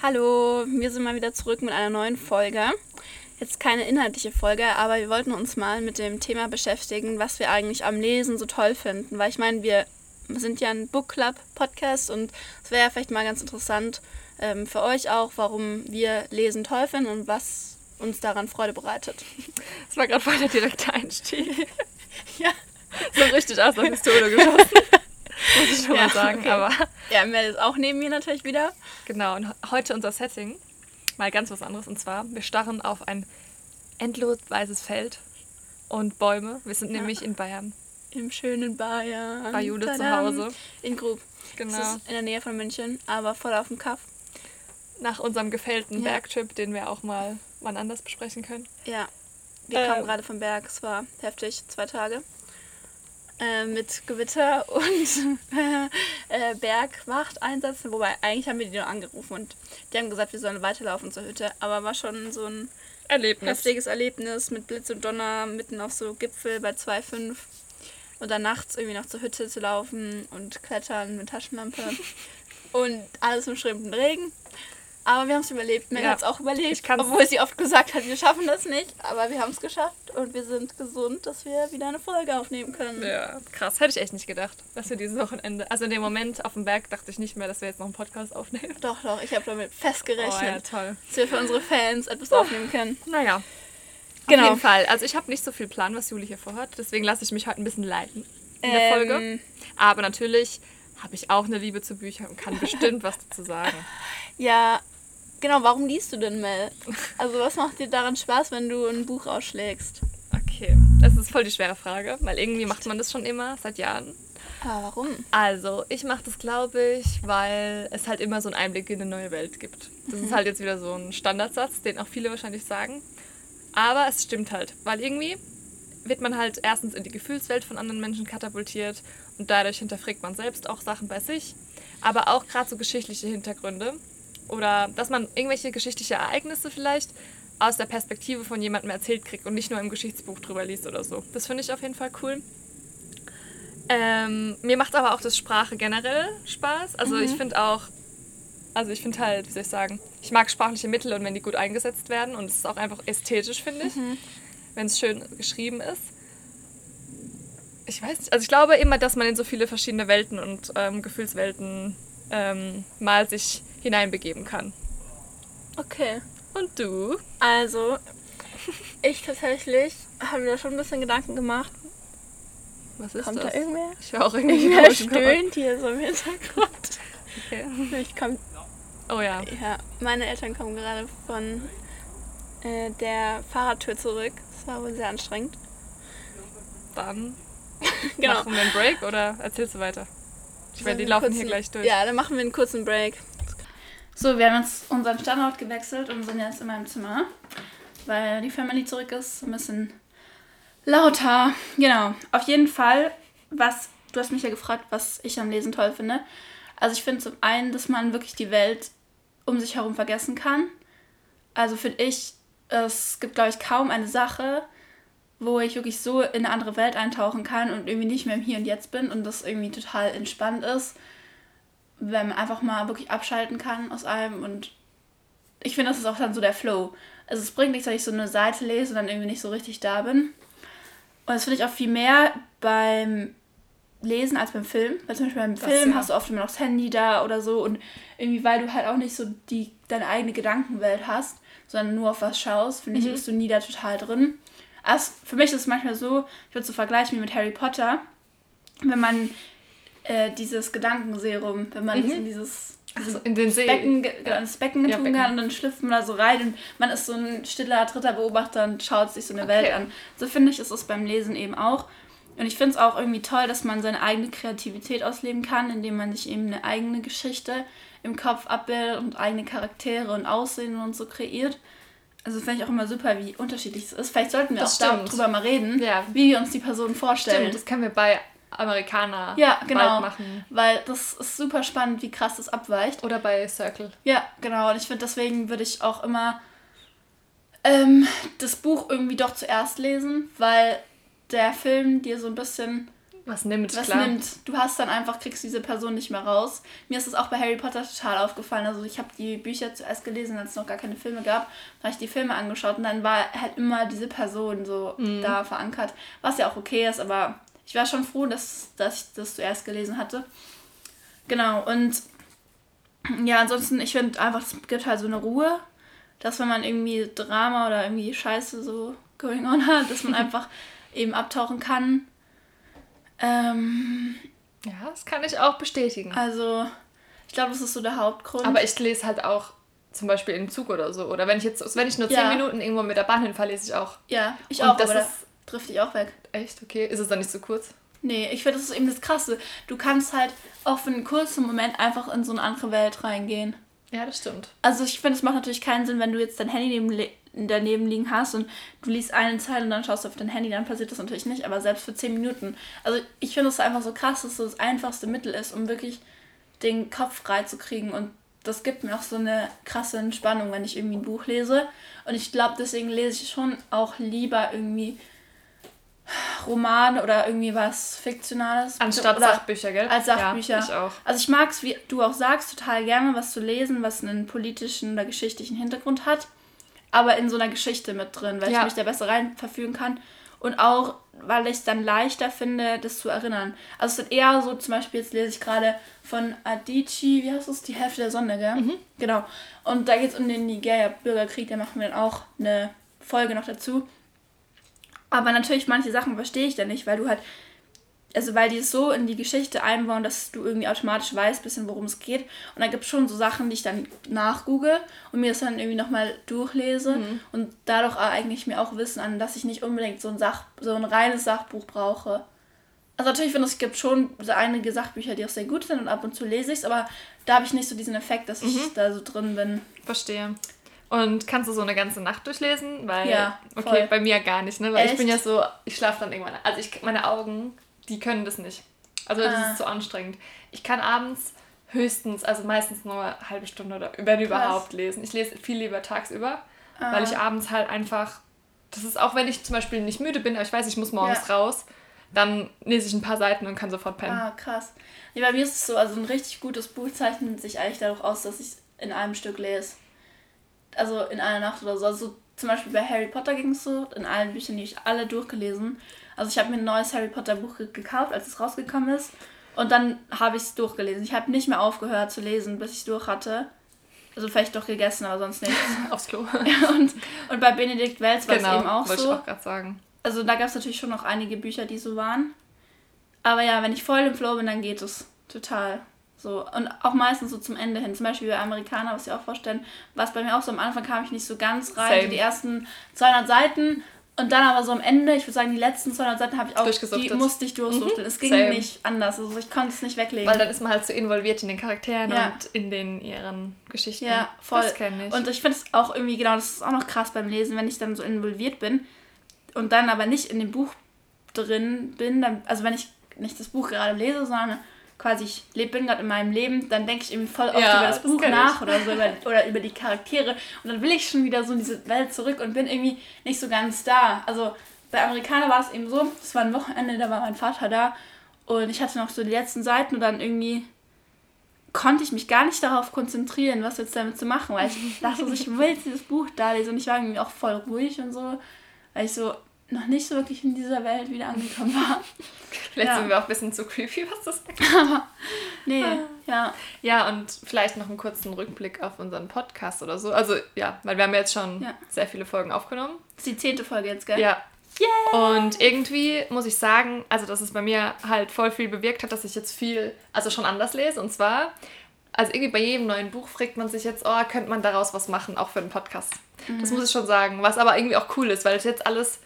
Hallo, wir sind mal wieder zurück mit einer neuen Folge. Jetzt keine inhaltliche Folge, aber wir wollten uns mal mit dem Thema beschäftigen, was wir eigentlich am Lesen so toll finden. Weil ich meine, wir sind ja ein Book Club Podcast und es wäre ja vielleicht mal ganz interessant ähm, für euch auch, warum wir Lesen toll finden und was uns daran Freude bereitet. Das war gerade voll der direkte Einstieg. ja. So richtig aus der Pistole geschossen. Muss ich schon ja, mal sagen. Okay. Aber ja, Mel ist auch neben mir natürlich wieder. Genau, und heute unser Setting. Mal ganz was anderes. Und zwar, wir starren auf ein endlos weißes Feld und Bäume. Wir sind ja. nämlich in Bayern. Im schönen Bayern. Bei Jude zu Hause. In Grub. Genau. Das ist in der Nähe von München, aber voll auf dem Kaff. Nach unserem gefällten ja. Bergtrip, den wir auch mal wann anders besprechen können. Ja. Wir äh, kamen gerade vom Berg. Es war heftig, zwei Tage. Äh, mit Gewitter und äh, Bergwacht einsetzen. Wobei eigentlich haben wir die nur angerufen und die haben gesagt, wir sollen weiterlaufen zur Hütte. Aber war schon so ein Erlebnis. heftiges Erlebnis mit Blitz und Donner mitten auf so Gipfel bei 2,5 und dann nachts irgendwie noch zur Hütte zu laufen und klettern mit Taschenlampe und alles im schrimpenden Regen. Aber wir haben es überlebt. Mel ja. hat es auch überlebt. obwohl sie oft gesagt hat, wir schaffen das nicht. Aber wir haben es geschafft und wir sind gesund, dass wir wieder eine Folge aufnehmen können. Ja, krass. Hätte ich echt nicht gedacht, dass wir dieses Wochenende. Also in dem Moment auf dem Berg dachte ich nicht mehr, dass wir jetzt noch einen Podcast aufnehmen. Doch, doch. Ich habe damit festgerechnet. Oh, ja, toll. Dass wir für unsere Fans etwas aufnehmen können. Naja. Genau. Auf jeden Fall. Also ich habe nicht so viel Plan, was Juli hier vorhat. Deswegen lasse ich mich heute ein bisschen leiten in der ähm, Folge. Aber natürlich habe ich auch eine Liebe zu Büchern und kann bestimmt was dazu sagen. Ja, Genau, warum liest du denn Mel? Also was macht dir daran Spaß, wenn du ein Buch ausschlägst? Okay, das ist voll die schwere Frage, weil irgendwie macht man das schon immer, seit Jahren. Ah, warum? Also, ich mache das, glaube ich, weil es halt immer so einen Einblick in eine neue Welt gibt. Das mhm. ist halt jetzt wieder so ein Standardsatz, den auch viele wahrscheinlich sagen. Aber es stimmt halt, weil irgendwie wird man halt erstens in die Gefühlswelt von anderen Menschen katapultiert und dadurch hinterfragt man selbst auch Sachen bei sich. Aber auch gerade so geschichtliche Hintergründe oder dass man irgendwelche geschichtliche Ereignisse vielleicht aus der Perspektive von jemandem erzählt kriegt und nicht nur im Geschichtsbuch drüber liest oder so. Das finde ich auf jeden Fall cool. Ähm, mir macht aber auch das Sprache generell Spaß. Also mhm. ich finde auch, also ich finde halt, wie soll ich sagen, ich mag sprachliche Mittel und wenn die gut eingesetzt werden und es ist auch einfach ästhetisch, finde ich, mhm. wenn es schön geschrieben ist. Ich weiß nicht, also ich glaube immer, dass man in so viele verschiedene Welten und ähm, Gefühlswelten ähm, mal sich hineinbegeben kann. Okay. Und du? Also, ich tatsächlich habe mir da schon ein bisschen Gedanken gemacht. Was ist Kommt das? da irgendwer? Ich höre auch irgendwie Irgendwer stöhnt hier so im Hintergrund. Okay. Ich komm, oh ja. Ja, meine Eltern kommen gerade von äh, der Fahrradtour zurück. Das war wohl sehr anstrengend. Dann genau. machen wir einen Break oder erzählst du weiter? Ich meine, die laufen kurzen, hier gleich durch. Ja, dann machen wir einen kurzen Break. So, wir haben jetzt unseren Standort gewechselt und sind jetzt in meinem Zimmer, weil die Family zurück ist. Ein bisschen lauter. Genau. Auf jeden Fall, was, du hast mich ja gefragt, was ich am Lesen toll finde. Also ich finde zum einen, dass man wirklich die Welt um sich herum vergessen kann. Also finde ich, es gibt, glaube ich, kaum eine Sache, wo ich wirklich so in eine andere Welt eintauchen kann und irgendwie nicht mehr im Hier und Jetzt bin und das irgendwie total entspannt ist, wenn man einfach mal wirklich abschalten kann aus allem und ich finde, das ist auch dann so der Flow. Also es bringt nichts, wenn ich so eine Seite lese und dann irgendwie nicht so richtig da bin. Und das finde ich auch viel mehr beim Lesen als beim Film. Weil zum Beispiel beim das, Film ja. hast du oft immer noch das Handy da oder so und irgendwie, weil du halt auch nicht so die, deine eigene Gedankenwelt hast, sondern nur auf was schaust, finde mhm. ich, bist du nie da total drin. Also für mich ist es manchmal so, ich würde so vergleichen wie mit Harry Potter, wenn man äh, dieses Gedankenserum, wenn man mhm. in dieses also in den See. Becken, ja. ins Becken ja, tun kann und dann schlüpft man da so rein und man ist so ein stiller dritter Beobachter und schaut sich so eine okay. Welt an. So finde ich, ist es beim Lesen eben auch. Und ich finde es auch irgendwie toll, dass man seine eigene Kreativität ausleben kann, indem man sich eben eine eigene Geschichte im Kopf abbildet und eigene Charaktere und Aussehen und so kreiert. Also finde ich auch immer super, wie unterschiedlich es ist. Vielleicht sollten wir das auch stimmt. darüber mal reden, ja. wie wir uns die Person vorstellen. Stimmt, das können wir bei Amerikaner ja, genau, machen. Weil das ist super spannend, wie krass das abweicht. Oder bei Circle. Ja, genau. Und ich finde, deswegen würde ich auch immer ähm, das Buch irgendwie doch zuerst lesen, weil der Film dir so ein bisschen was nimmt, was klar. nimmt. Du hast dann einfach, kriegst diese Person nicht mehr raus. Mir ist es auch bei Harry Potter total aufgefallen. Also ich habe die Bücher zuerst gelesen, als es noch gar keine Filme gab. Da habe ich die Filme angeschaut und dann war halt immer diese Person so Mhm. da verankert. Was ja auch okay ist, aber ich war schon froh, dass, dass ich das zuerst gelesen hatte. Genau, und ja, ansonsten, ich finde einfach, es gibt halt so eine Ruhe, dass wenn man irgendwie Drama oder irgendwie Scheiße so going on hat, dass man einfach eben abtauchen kann. Ähm, Ja, das kann ich auch bestätigen. also, ich glaube, das ist so der Hauptgrund. Aber ich lese halt auch zum Beispiel im Zug oder so. Oder wenn ich jetzt, wenn ich nur 10 Ja. Minuten irgendwo mit der Bahn hinfahre, lese ich auch. ja, ich Und auch, das ist- trifft ich auch weg. Echt? Okay. Ist es dann nicht zu kurz? Nee, ich finde, das ist eben das Krasse. Du kannst halt auch für einen kurzen Moment einfach in so eine andere Welt reingehen. Ja, das stimmt. Also ich finde, es macht natürlich keinen Sinn, wenn du jetzt dein Handy neben, daneben liegen hast und du liest eine Zeile und dann schaust du auf dein Handy, dann passiert das natürlich nicht, aber selbst für 10 Minuten. Also ich finde es einfach so krass, dass es so das einfachste Mittel ist, um wirklich den Kopf frei zu kriegen und das gibt mir auch so eine krasse Entspannung, wenn ich irgendwie ein Buch lese. Und ich glaube, deswegen lese ich schon auch lieber irgendwie Romane oder irgendwie was Fiktionales. Anstatt oder Sachbücher, gell? Als Sachbücher. Ja, ich auch. Also ich mag es, wie du auch sagst, total gerne, was zu lesen, was einen politischen oder geschichtlichen Hintergrund hat. Aber in so einer Geschichte mit drin, weil Ja. ich mich da besser rein verfügen kann. Und auch, weil ich es dann leichter finde, das zu erinnern. Also es ist eher so, zum Beispiel, jetzt lese ich gerade von Adichie, wie heißt es? Die Hälfte der Sonne, gell? Mhm. Genau. Und da geht es um den Nigeria-Bürgerkrieg, da machen wir dann auch eine Folge noch dazu. Aber natürlich, manche Sachen verstehe ich dann nicht, weil du halt, also weil die es so in die Geschichte einbauen, dass du irgendwie automatisch weißt, bisschen worum es geht. Und da gibt es schon so Sachen, die ich dann nachgoogle und mir das dann irgendwie nochmal durchlese und dadurch eigne ich mir auch Wissen an, dass ich nicht unbedingt so ein Sach, so ein reines Sachbuch brauche. Also natürlich ich, es gibt schon so einige Sachbücher, die auch sehr gut sind und ab und zu lese ich es, aber da habe ich nicht so diesen Effekt, dass ich da so drin bin. Verstehe. Und kannst du so eine ganze Nacht durchlesen? Weil, Ja, okay, voll. bei mir gar nicht, ne? Weil ich Echt? bin ja so, ich schlafe dann irgendwann. Also ich, meine Augen, die können das nicht. Also das Ah. ist zu anstrengend. Ich kann abends höchstens, also meistens nur eine halbe Stunde oder wenn überhaupt lesen. Ich lese viel lieber tagsüber, weil Ah. ich abends halt einfach, das ist auch wenn ich zum Beispiel nicht müde bin, aber ich weiß, ich muss morgens Ja. raus, dann lese ich ein paar Seiten und kann sofort pennen. Ah, krass. Nee, bei mir ist es so, also ein richtig gutes Buch zeichnet sich eigentlich dadurch aus, dass ich in einem Stück lese. Also in einer Nacht oder so. Also zum Beispiel bei Harry Potter ging es so, in allen Büchern, die ich alle durchgelesen. Also ich habe mir ein neues Harry Potter Buch ge- gekauft, als es rausgekommen ist. Und dann habe ich es durchgelesen. Ich habe nicht mehr aufgehört zu lesen, bis ich es durch hatte. Also vielleicht doch gegessen, aber sonst nicht. Aufs Klo. und, und bei Benedikt Wells war es eben auch Genau, wollte so. ich auch gerade sagen. Also da gab es natürlich schon noch einige Bücher, die so waren. Aber ja, wenn ich voll im Flow bin, dann geht es total. So. Und auch meistens so zum Ende hin. Zum Beispiel bei Amerikaner, was ich auch vorstellen, war es bei mir auch so, am Anfang kam ich nicht so ganz rein. So die ersten 200 Seiten. Und dann aber so am Ende, ich würde sagen, die letzten 200 Seiten habe ich auch, die musste ich durchsuchten. Es ging Same. nicht anders. Also ich konnte es nicht weglegen. Weil dann ist man halt so involviert in den Charakteren Ja. und in den ihren Geschichten. Ja, voll. Das kenne ich. Und ich finde es auch irgendwie, genau, das ist auch noch krass beim Lesen, wenn ich dann so involviert bin und dann aber nicht in dem Buch drin bin, dann, also wenn ich nicht das Buch gerade lese, sondern quasi ich leb, bin gerade in meinem Leben, dann denke ich irgendwie voll oft Ja, über das das Buch nach ich. oder so über, oder über die Charaktere und dann will ich schon wieder so in diese Welt zurück und bin irgendwie nicht so ganz da. Also bei Amerikaner war es eben so, es war ein Wochenende, da war mein Vater da und ich hatte noch so die letzten Seiten und dann irgendwie konnte ich mich gar nicht darauf konzentrieren, was jetzt damit zu machen, weil ich dachte, so, ich will jetzt dieses Buch da lesen und ich war irgendwie auch voll ruhig und so, weil ich so noch nicht so wirklich in dieser Welt wieder angekommen war. Vielleicht ja. sind wir auch ein bisschen zu creepy, was das sagt. Nee, Ah. ja. Ja, und vielleicht noch einen kurzen Rückblick auf unseren Podcast oder so. Also ja, weil wir haben jetzt schon Ja. sehr viele Folgen aufgenommen. Das ist die zehnte Folge jetzt, gell? Ja. Und irgendwie muss ich sagen, also dass es bei mir halt voll viel bewirkt hat, dass ich jetzt viel, also schon anders lese. Und zwar, also irgendwie bei jedem neuen Buch fragt man sich jetzt, oh, könnte man daraus was machen, auch für einen Podcast. Das muss ich schon sagen. Was aber irgendwie auch cool ist, weil es jetzt alles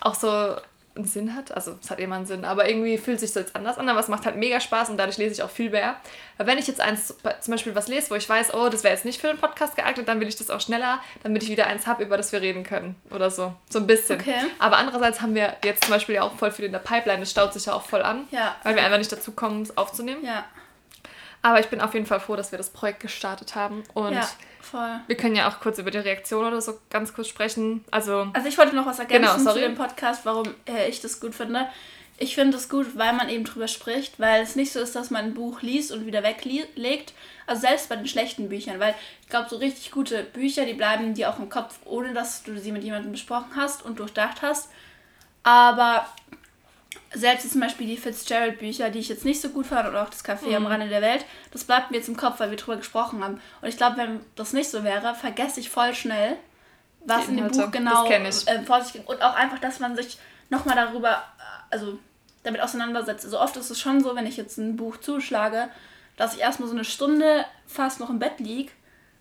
auch so einen Sinn hat. Also es hat immer einen Sinn, aber irgendwie fühlt sich so jetzt anders an, aber es macht halt mega Spaß und dadurch lese ich auch viel mehr. Weil wenn ich jetzt eins, zum Beispiel was lese, wo ich weiß, oh, das wäre jetzt nicht für den Podcast geeignet, dann will ich das auch schneller, damit ich wieder eins habe, über das wir reden können. Oder so. So ein bisschen. Okay. Aber andererseits haben wir jetzt zum Beispiel ja auch voll viel in der Pipeline, das staut sich ja auch voll an, Ja. weil wir einfach nicht dazu kommen, es aufzunehmen. Ja, Aber ich bin auf jeden Fall froh, dass wir das Projekt gestartet haben und ja, voll. wir können ja auch kurz über die Reaktion oder so ganz kurz sprechen. Also Also ich wollte noch was ergänzen Genau, zu sorry. dem Podcast, warum äh, ich das gut finde. ich finde es gut, weil man eben drüber spricht, weil es nicht so ist, dass man ein Buch liest und wieder weglegt. Also selbst bei den schlechten Büchern, weil ich glaube, so richtig gute Bücher, die bleiben dir auch im Kopf, ohne dass du sie mit jemandem besprochen hast und durchdacht hast. Aber selbst zum Beispiel die Fitzgerald-Bücher, die ich jetzt nicht so gut fand, oder auch das Café mhm. am Rande der Welt, das bleibt mir jetzt im Kopf, weil wir drüber gesprochen haben. Und ich glaube, wenn das nicht so wäre, vergesse ich voll schnell, was die in dem Buch genau äh, vor sich ging. Und auch einfach, dass man sich nochmal darüber, äh, also damit auseinandersetzt. Also oft ist es schon so, wenn ich jetzt ein Buch zuschlage, dass ich erstmal so eine Stunde fast noch im Bett liege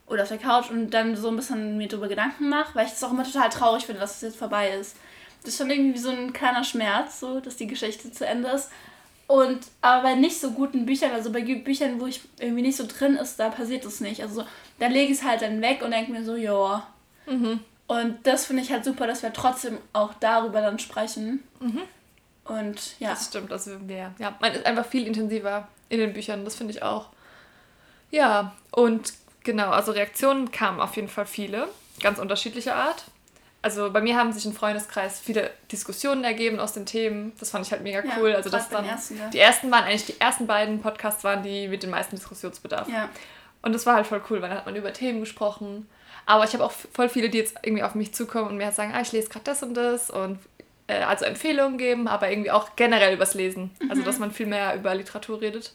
oder auf der Couch und dann so ein bisschen mir darüber Gedanken mache, weil ich es auch immer total traurig finde, dass es jetzt vorbei ist. Das ist schon irgendwie so ein kleiner Schmerz, so, dass die Geschichte zu Ende ist. Und aber bei nicht so guten Büchern, also bei Büchern, wo ich irgendwie nicht so drin ist, da passiert das nicht. Also da lege ich es halt dann weg und denke mir so, ja. Mhm. Und das finde ich halt super, dass wir trotzdem auch darüber dann sprechen. Mhm. Und ja. Das stimmt, also wir, ja, man ist einfach viel intensiver in den Büchern, das finde ich auch. Ja, und genau, also Reaktionen kamen auf jeden Fall viele, ganz unterschiedlicher Art also bei mir haben sich im Freundeskreis viele Diskussionen ergeben aus den Themen. Das fand ich halt mega cool. Ja, also das dann ersten, ja. die ersten waren eigentlich die ersten beiden Podcasts waren die mit dem meisten Diskussionsbedarf. Ja. Und das war halt voll cool, weil dann hat man über Themen gesprochen. Aber ich habe auch voll viele, die jetzt irgendwie auf mich zukommen und mir halt sagen, ah, ich lese gerade das und das und äh, also Empfehlungen geben, aber irgendwie auch generell übers Lesen. Also, mhm. Also dass man viel mehr über Literatur redet.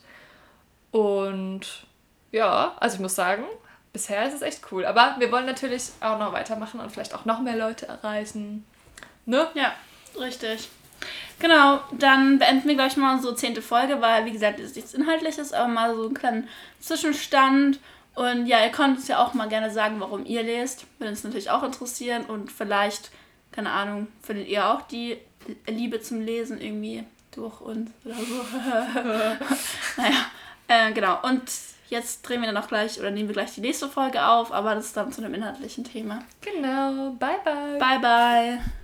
Und ja, also ich muss sagen, bisher ist es echt cool. Aber wir wollen natürlich auch noch weitermachen und vielleicht auch noch mehr Leute erreichen. Ne? Ja, richtig. Genau, dann beenden wir gleich mal unsere zehnte Folge, weil, wie gesagt, es ist nichts Inhaltliches, aber mal so einen kleinen Zwischenstand. Und ja, ihr könnt uns ja auch mal gerne sagen, warum ihr lest. Würde uns natürlich auch interessieren. Und vielleicht, keine Ahnung, findet ihr auch die Liebe zum Lesen irgendwie durch uns oder so. naja, äh, genau. Und Jetzt drehen wir dann auch gleich oder nehmen wir gleich die nächste Folge auf, aber das ist dann zu einem inhaltlichen Thema. Genau. Bye, bye. Bye, bye.